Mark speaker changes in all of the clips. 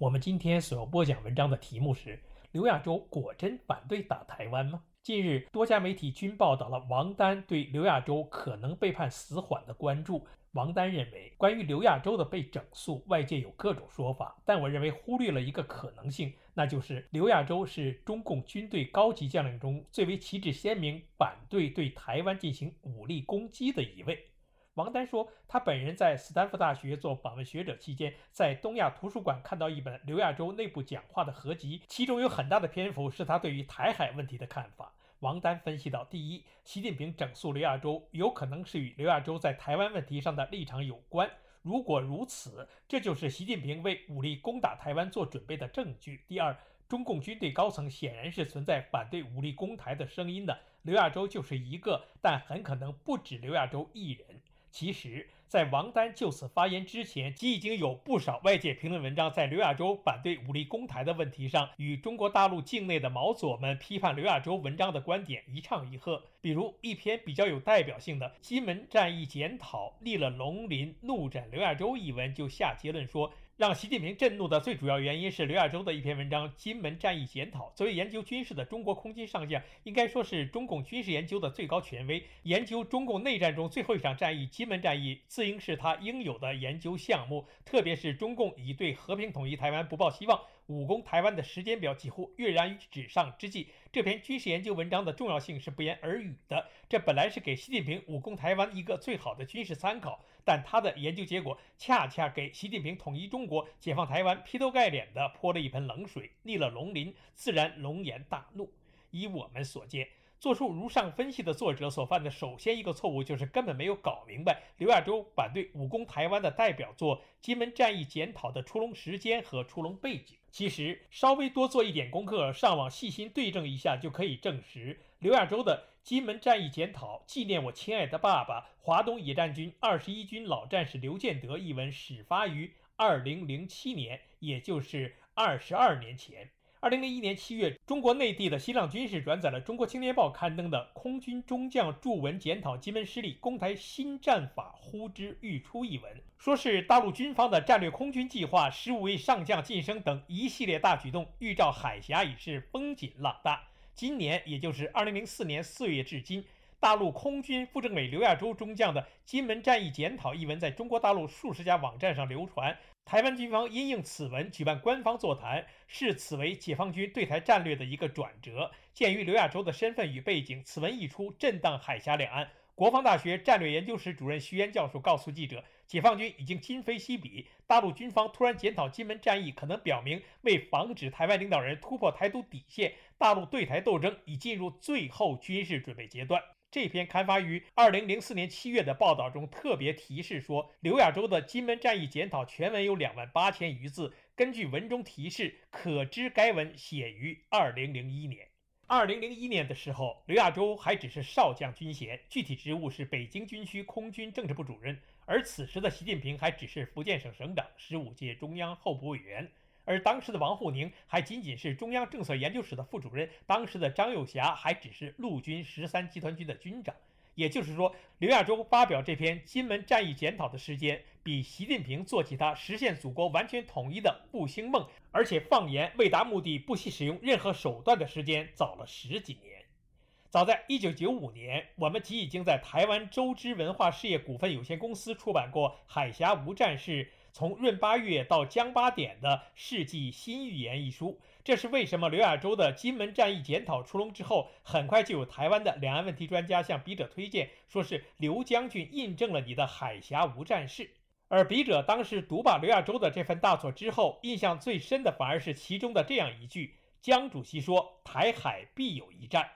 Speaker 1: 我们今天所要播讲文章的题目是：刘亚洲果真反对打台湾吗？近日，多家媒体均报道了王丹对刘亚洲可能被判死缓的关注。王丹认为，关于刘亚洲的被整肃，外界有各种说法，但我认为忽略了一个可能性，那就是刘亚洲是中共军队高级将领中最为旗帜鲜明反对对台湾进行武力攻击的一位。王丹说，他本人在斯坦福大学做访问学者期间，在东亚图书馆看到一本刘亚洲内部讲话的合集，其中有很大的篇幅是他对于台海问题的看法。王丹分析到：第一，习近平整肃刘亚洲，有可能是与刘亚洲在台湾问题上的立场有关。如果如此，这就是习近平为武力攻打台湾做准备的证据。第二，中共军队高层显然是存在反对武力攻台的声音的，刘亚洲就是一个，但很可能不止刘亚洲一人。其实，在王丹就此发言之前，即已经有不少外界评论文章在刘亚洲反对武力攻台的问题上，与中国大陆境内的毛左们批判刘亚洲文章的观点一唱一和。比如一篇比较有代表性的《金门战役检讨》，立了龙鳞怒斩刘亚洲一文，就下结论说。让习近平震怒的最主要原因是刘亚洲的一篇文章《金门战役检讨》。作为研究军事的中国空军上将，应该说是中共军事研究的最高权威。研究中共内战中最后一场战役——金门战役，自应是他应有的研究项目。特别是中共已对和平统一台湾不抱希望。武攻台湾的时间表几乎跃然于纸上之际，这篇军事研究文章的重要性是不言而喻的。这本来是给习近平武攻台湾一个最好的军事参考，但他的研究结果恰恰给习近平统一中国、解放台湾劈头盖脸的泼了一盆冷水，逆了龙鳞，自然龙颜大怒。以我们所见。做出如上分析的作者所犯的首先一个错误，就是根本没有搞明白刘亚洲反对武攻台湾的代表作《金门战役检讨》的出笼时间和出笼背景。其实稍微多做一点功课，上网细心对证一下，就可以证实刘亚洲的《金门战役检讨》纪念我亲爱的爸爸华东野战军二十一军老战士刘建德一文始发于二零零七年，也就是二十二年前。二零零一年七月，中国内地的新浪军事转载了《中国青年报》刊登的《空军中将著文检讨金门失利，攻台新战法呼之欲出》一文，说是大陆军方的战略空军计划、十五位上将晋升等一系列大举动，预兆海峡已是风紧浪大。今年，也就是二零零四年四月至今，大陆空军副政委刘亚洲中将的《金门战役检讨》一文，在中国大陆数十家网站上流传。台湾军方因应此文举办官方座谈，视此为解放军对台战略的一个转折。鉴于刘亚洲的身份与背景，此文一出，震荡海峡两岸。国防大学战略研究室主任徐岩教授告诉记者：“解放军已经今非昔比，大陆军方突然检讨金门战役，可能表明为防止台湾领导人突破台独底线，大陆对台斗争已进入最后军事准备阶段。”这篇刊发于二零零四年七月的报道中特别提示说，刘亚洲的金门战役检讨全文有两万八千余字。根据文中提示，可知该文写于二零零一年。二零零一年的时候，刘亚洲还只是少将军衔，具体职务是北京军区空军政治部主任。而此时的习近平还只是福建省省长，十五届中央候补委员。而当时的王沪宁还仅仅是中央政策研究室的副主任，当时的张又侠还只是陆军十三集团军的军长。也就是说，刘亚洲发表这篇金门战役检讨的时间，比习近平做起他实现祖国完全统一的复兴梦，而且放言为达目的不惜使用任何手段的时间早了十几年。早在一九九五年，我们即已经在台湾周知文化事业股份有限公司出版过《海峡无战事》。从闰八月到将八点的世纪新预言一书，这是为什么？刘亚洲的金门战役检讨出笼之后，很快就有台湾的两岸问题专家向笔者推荐，说是刘将军印证了你的海峡无战事。而笔者当时读罢刘亚洲的这份大作之后，印象最深的反而是其中的这样一句：江主席说，台海必有一战。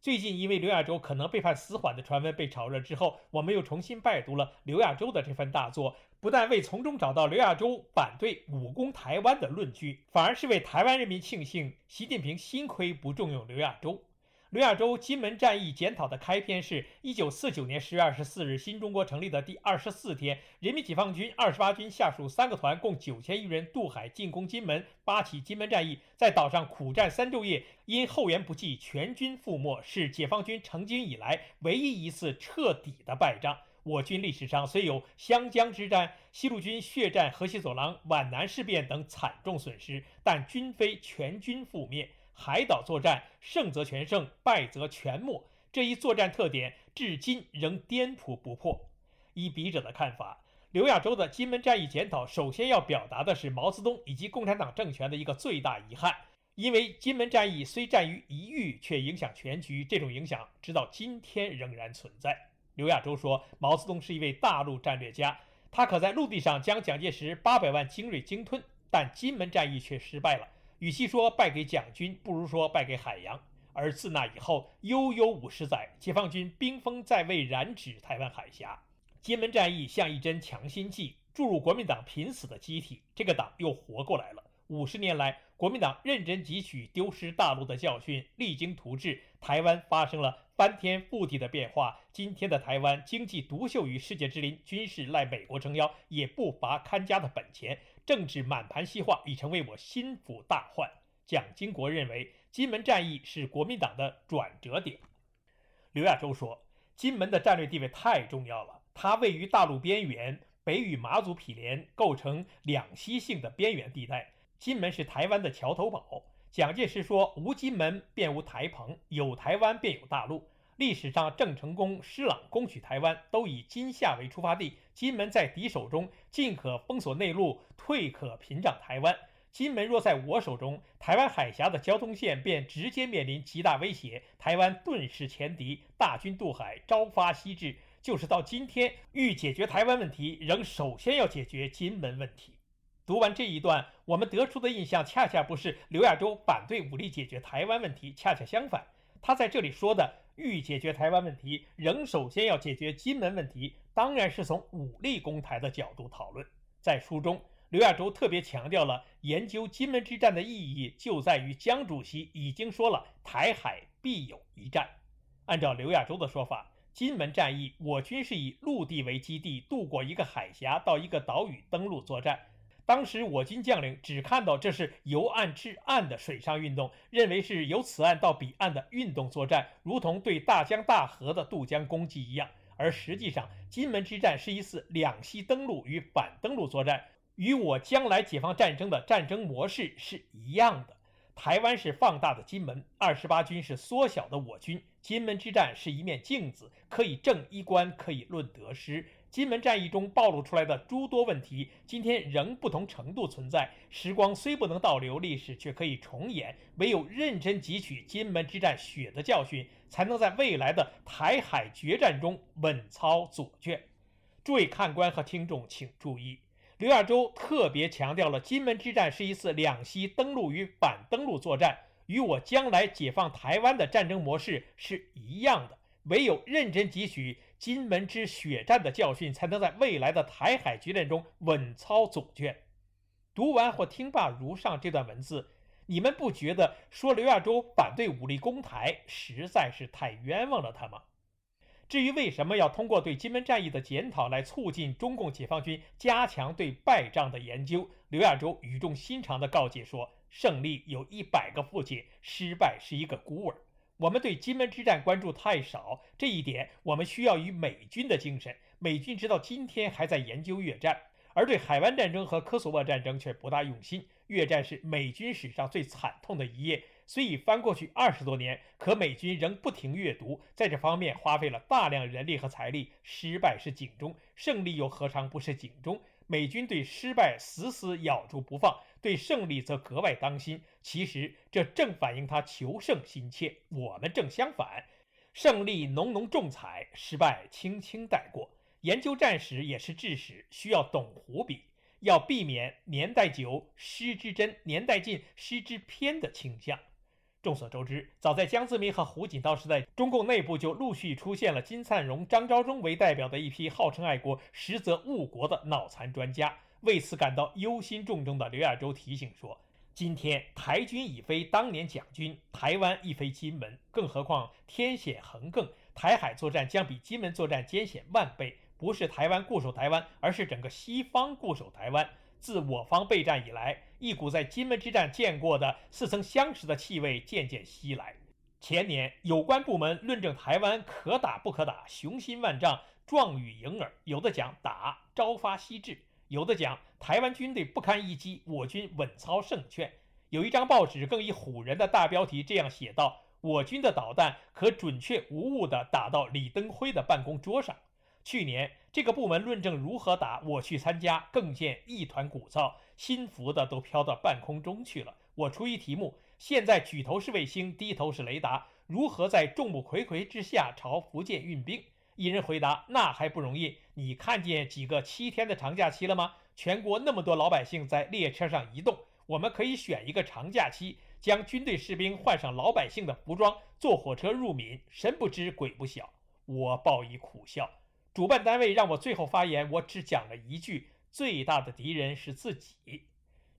Speaker 1: 最近，因为刘亚洲可能被判死缓的传闻被炒热之后，我们又重新拜读了刘亚洲的这份大作，不但为从中找到刘亚洲反对武攻台湾的论据，反而是为台湾人民庆幸习近平幸亏不重用刘亚洲。刘亚洲金门战役检讨的开篇是1949年10月24日，新中国成立的第二十四天，人民解放军二十八军下属三个团共九千余人渡海进攻金门，发起金门战役，在岛上苦战三昼夜，因后援不济，全军覆没，是解放军成军以来唯一一次彻底的败仗。我军历史上虽有湘江之战、西路军血战河西走廊、皖南事变等惨重损失，但均非全军覆灭。海岛作战，胜则全胜，败则全没。这一作战特点至今仍颠扑不破。依笔者的看法，刘亚洲的金门战役检讨，首先要表达的是毛泽东以及共产党政权的一个最大遗憾，因为金门战役虽战于一域，却影响全局，这种影响直到今天仍然存在。刘亚洲说，毛泽东是一位大陆战略家，他可在陆地上将蒋介石八百万精锐鲸吞，但金门战役却失败了。与其说败给蒋军，不如说败给海洋。而自那以后，悠悠五十载，解放军兵锋再未染指台湾海峡。金门战役像一针强心剂，注入国民党濒死的机体，这个党又活过来了。五十年来，国民党认真汲取丢失大陆的教训，励精图治，台湾发生了翻天覆地的变化。今天的台湾，经济独秀于世界之林，军事赖美国撑腰，也不乏看家的本钱。政治满盘西化已成为我心腹大患。蒋经国认为，金门战役是国民党的转折点。刘亚洲说，金门的战略地位太重要了，它位于大陆边缘，北与马祖毗连，构成两栖性的边缘地带。金门是台湾的桥头堡。蒋介石说：“无金门便无台澎，有台湾便有大陆。”历史上，郑成功、施琅攻取台湾，都以金夏为出发地。金门在敌手中，进可封锁内陆，退可屏障台湾。金门若在我手中，台湾海峡的交通线便直接面临极大威胁，台湾顿时前敌，大军渡海，朝发夕至。就是到今天，欲解决台湾问题，仍首先要解决金门问题。读完这一段，我们得出的印象，恰恰不是刘亚洲反对武力解决台湾问题，恰恰相反，他在这里说的。欲解决台湾问题，仍首先要解决金门问题，当然是从武力攻台的角度讨论。在书中，刘亚洲特别强调了研究金门之战的意义，就在于江主席已经说了“台海必有一战”。按照刘亚洲的说法，金门战役我军是以陆地为基地，渡过一个海峡到一个岛屿登陆作战。当时我军将领只看到这是由岸至岸的水上运动，认为是由此岸到彼岸的运动作战，如同对大江大河的渡江攻击一样。而实际上，金门之战是一次两栖登陆与反登陆作战，与我将来解放战争的战争模式是一样的。台湾是放大的金门，二十八军是缩小的我军。金门之战是一面镜子，可以正衣冠，可以论得失。金门战役中暴露出来的诸多问题，今天仍不同程度存在。时光虽不能倒流，历史却可以重演。唯有认真汲取金门之战血的教训，才能在未来的台海决战中稳操左卷。诸位看官和听众请注意，刘亚洲特别强调了金门之战是一次两栖登陆与反登陆作战，与我将来解放台湾的战争模式是一样的。唯有认真汲取。金门之血战的教训，才能在未来的台海决战中稳操总卷。读完或听罢如上这段文字，你们不觉得说刘亚洲反对武力攻台，实在是太冤枉了他吗？至于为什么要通过对金门战役的检讨来促进中共解放军加强对败仗的研究，刘亚洲语重心长地告诫说：“胜利有一百个父亲，失败是一个孤儿。”我们对金门之战关注太少，这一点我们需要与美军的精神。美军直到今天还在研究越战，而对海湾战争和科索沃战争却不大用心。越战是美军史上最惨痛的一页，虽已翻过去二十多年，可美军仍不停阅读，在这方面花费了大量人力和财力。失败是警钟，胜利又何尝不是警钟？美军对失败死死咬住不放。对胜利则格外当心，其实这正反映他求胜心切。我们正相反，胜利浓浓重彩，失败轻轻带过。研究战史也是治史，需要懂胡笔，要避免年代久失之真，年代近失之偏的倾向。众所周知，早在江泽民和胡锦涛时代，中共内部就陆续出现了金灿荣、张召忠为代表的一批号称爱国、实则误国的脑残专家。为此感到忧心忡忡的刘亚洲提醒说：“今天台军已非当年蒋军，台湾亦非金门，更何况天险横亘，台海作战将比金门作战艰险万倍。不是台湾固守台湾，而是整个西方固守台湾。”自我方备战以来，一股在金门之战见过的似曾相识的气味渐渐袭来。前年，有关部门论证台湾可打不可打，雄心万丈，状语盈耳。有的讲打，朝发夕至；有的讲台湾军队不堪一击，我军稳操胜券。有一张报纸更以唬人的大标题这样写道：“我军的导弹可准确无误地打到李登辉的办公桌上。”去年这个部门论证如何打，我去参加，更见一团鼓噪，心服的都飘到半空中去了。我出一题目：现在举头是卫星，低头是雷达，如何在众目睽睽之下朝福建运兵？一人回答：那还不容易。你看见几个七天的长假期了吗？全国那么多老百姓在列车上移动，我们可以选一个长假期，将军队士兵换上老百姓的服装，坐火车入闽，神不知鬼不晓。我报以苦笑。主办单位让我最后发言，我只讲了一句：最大的敌人是自己。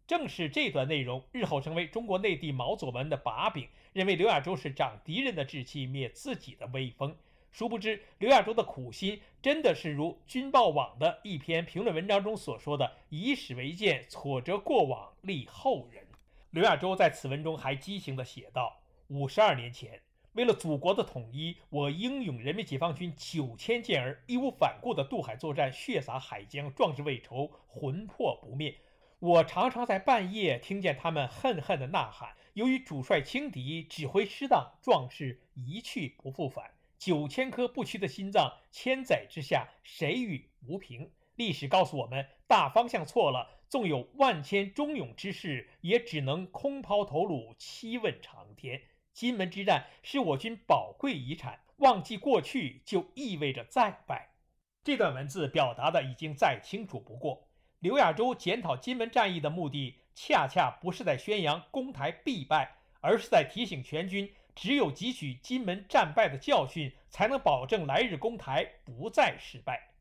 Speaker 1: 正是这段内容，日后成为中国内地毛左们的把柄，认为刘亚洲是长敌人的志气，灭自己的威风。殊不知，刘亚洲的苦心真的是如军报网的一篇评论文章中所说的：“以史为鉴，挫折过往，立后人。”刘亚洲在此文中还激情地写道：“五十二年前。”为了祖国的统一，我英勇人民解放军九千健儿义无反顾地渡海作战，血洒海疆，壮志未酬，魂魄不灭。我常常在半夜听见他们恨恨地呐喊。由于主帅轻敌，指挥失当，壮士一去不复返。九千颗不屈的心脏，千载之下，谁与无凭？历史告诉我们，大方向错了，纵有万千忠勇之士，也只能空抛头颅，七问长天。金门之战是我军宝贵遗产，忘记过去就意味着再败。这段文字表达的已经再清楚不过。刘亚洲检讨金门战役的目的，恰恰不是在宣扬攻台必败，而是在提醒全军，只有汲取金门战败的教训，才能保证来日攻台不再失败。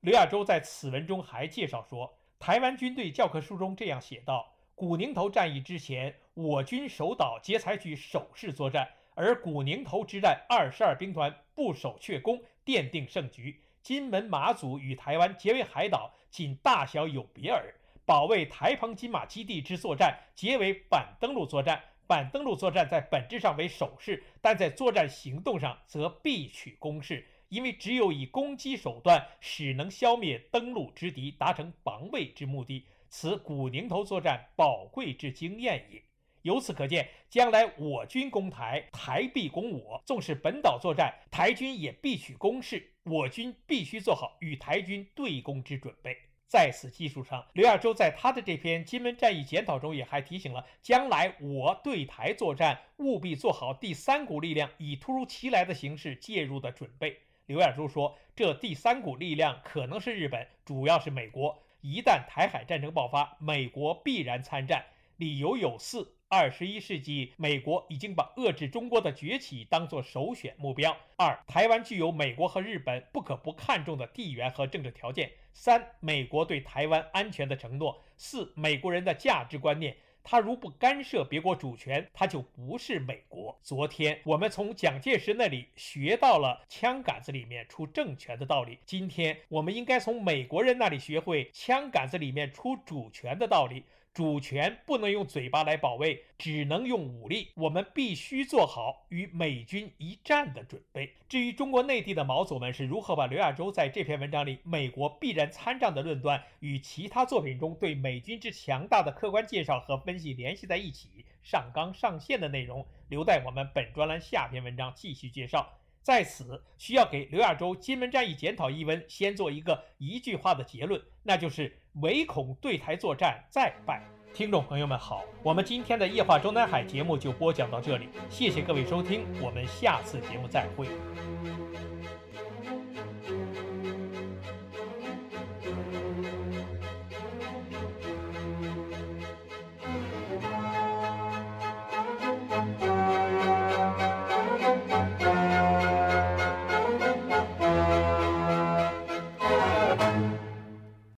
Speaker 1: 刘亚洲在此文中还介绍说，台湾军队教科书中这样写道。古宁头战役之前，我军守岛皆采取守势作战，而古宁头之战，二十二兵团不守却攻，奠定胜局。金门、马祖与台湾结为海岛，仅大小有别耳。保卫台澎金马基地之作战，皆为反登陆作战。反登陆作战在本质上为守势，但在作战行动上则必取攻势，因为只有以攻击手段，使能消灭登陆之敌，达成防卫之目的。此古宁头作战宝贵之经验也。由此可见，将来我军攻台，台必攻我；纵使本岛作战，台军也必取攻势。我军必须做好与台军对攻之准备。在此基础上，刘亚洲在他的这篇金门战役检讨中，也还提醒了将来我对台作战，务必做好第三股力量以突如其来的形式介入的准备。刘亚洲说，这第三股力量可能是日本，主要是美国。一旦台海战争爆发，美国必然参战，理由有四：二十一世纪，美国已经把遏制中国的崛起当作首选目标；二，台湾具有美国和日本不可不看重的地缘和政治条件；三，美国对台湾安全的承诺；四，美国人的价值观念。他如不干涉别国主权，他就不是美国。昨天我们从蒋介石那里学到了枪杆子里面出政权的道理，今天我们应该从美国人那里学会枪杆子里面出主权的道理。主权不能用嘴巴来保卫，只能用武力。我们必须做好与美军一战的准备。至于中国内地的毛左们是如何把刘亚洲在这篇文章里“美国必然参战”的论断与其他作品中对美军之强大的客观介绍和分析联系在一起，上纲上线的内容，留待我们本专栏下篇文章继续介绍。在此，需要给刘亚洲金门战役检讨一文先做一个一句话的结论，那就是唯恐对台作战再败。听众朋友们好，我们今天的夜话中南海节目就播讲到这里，谢谢各位收听，我们下次节目再会。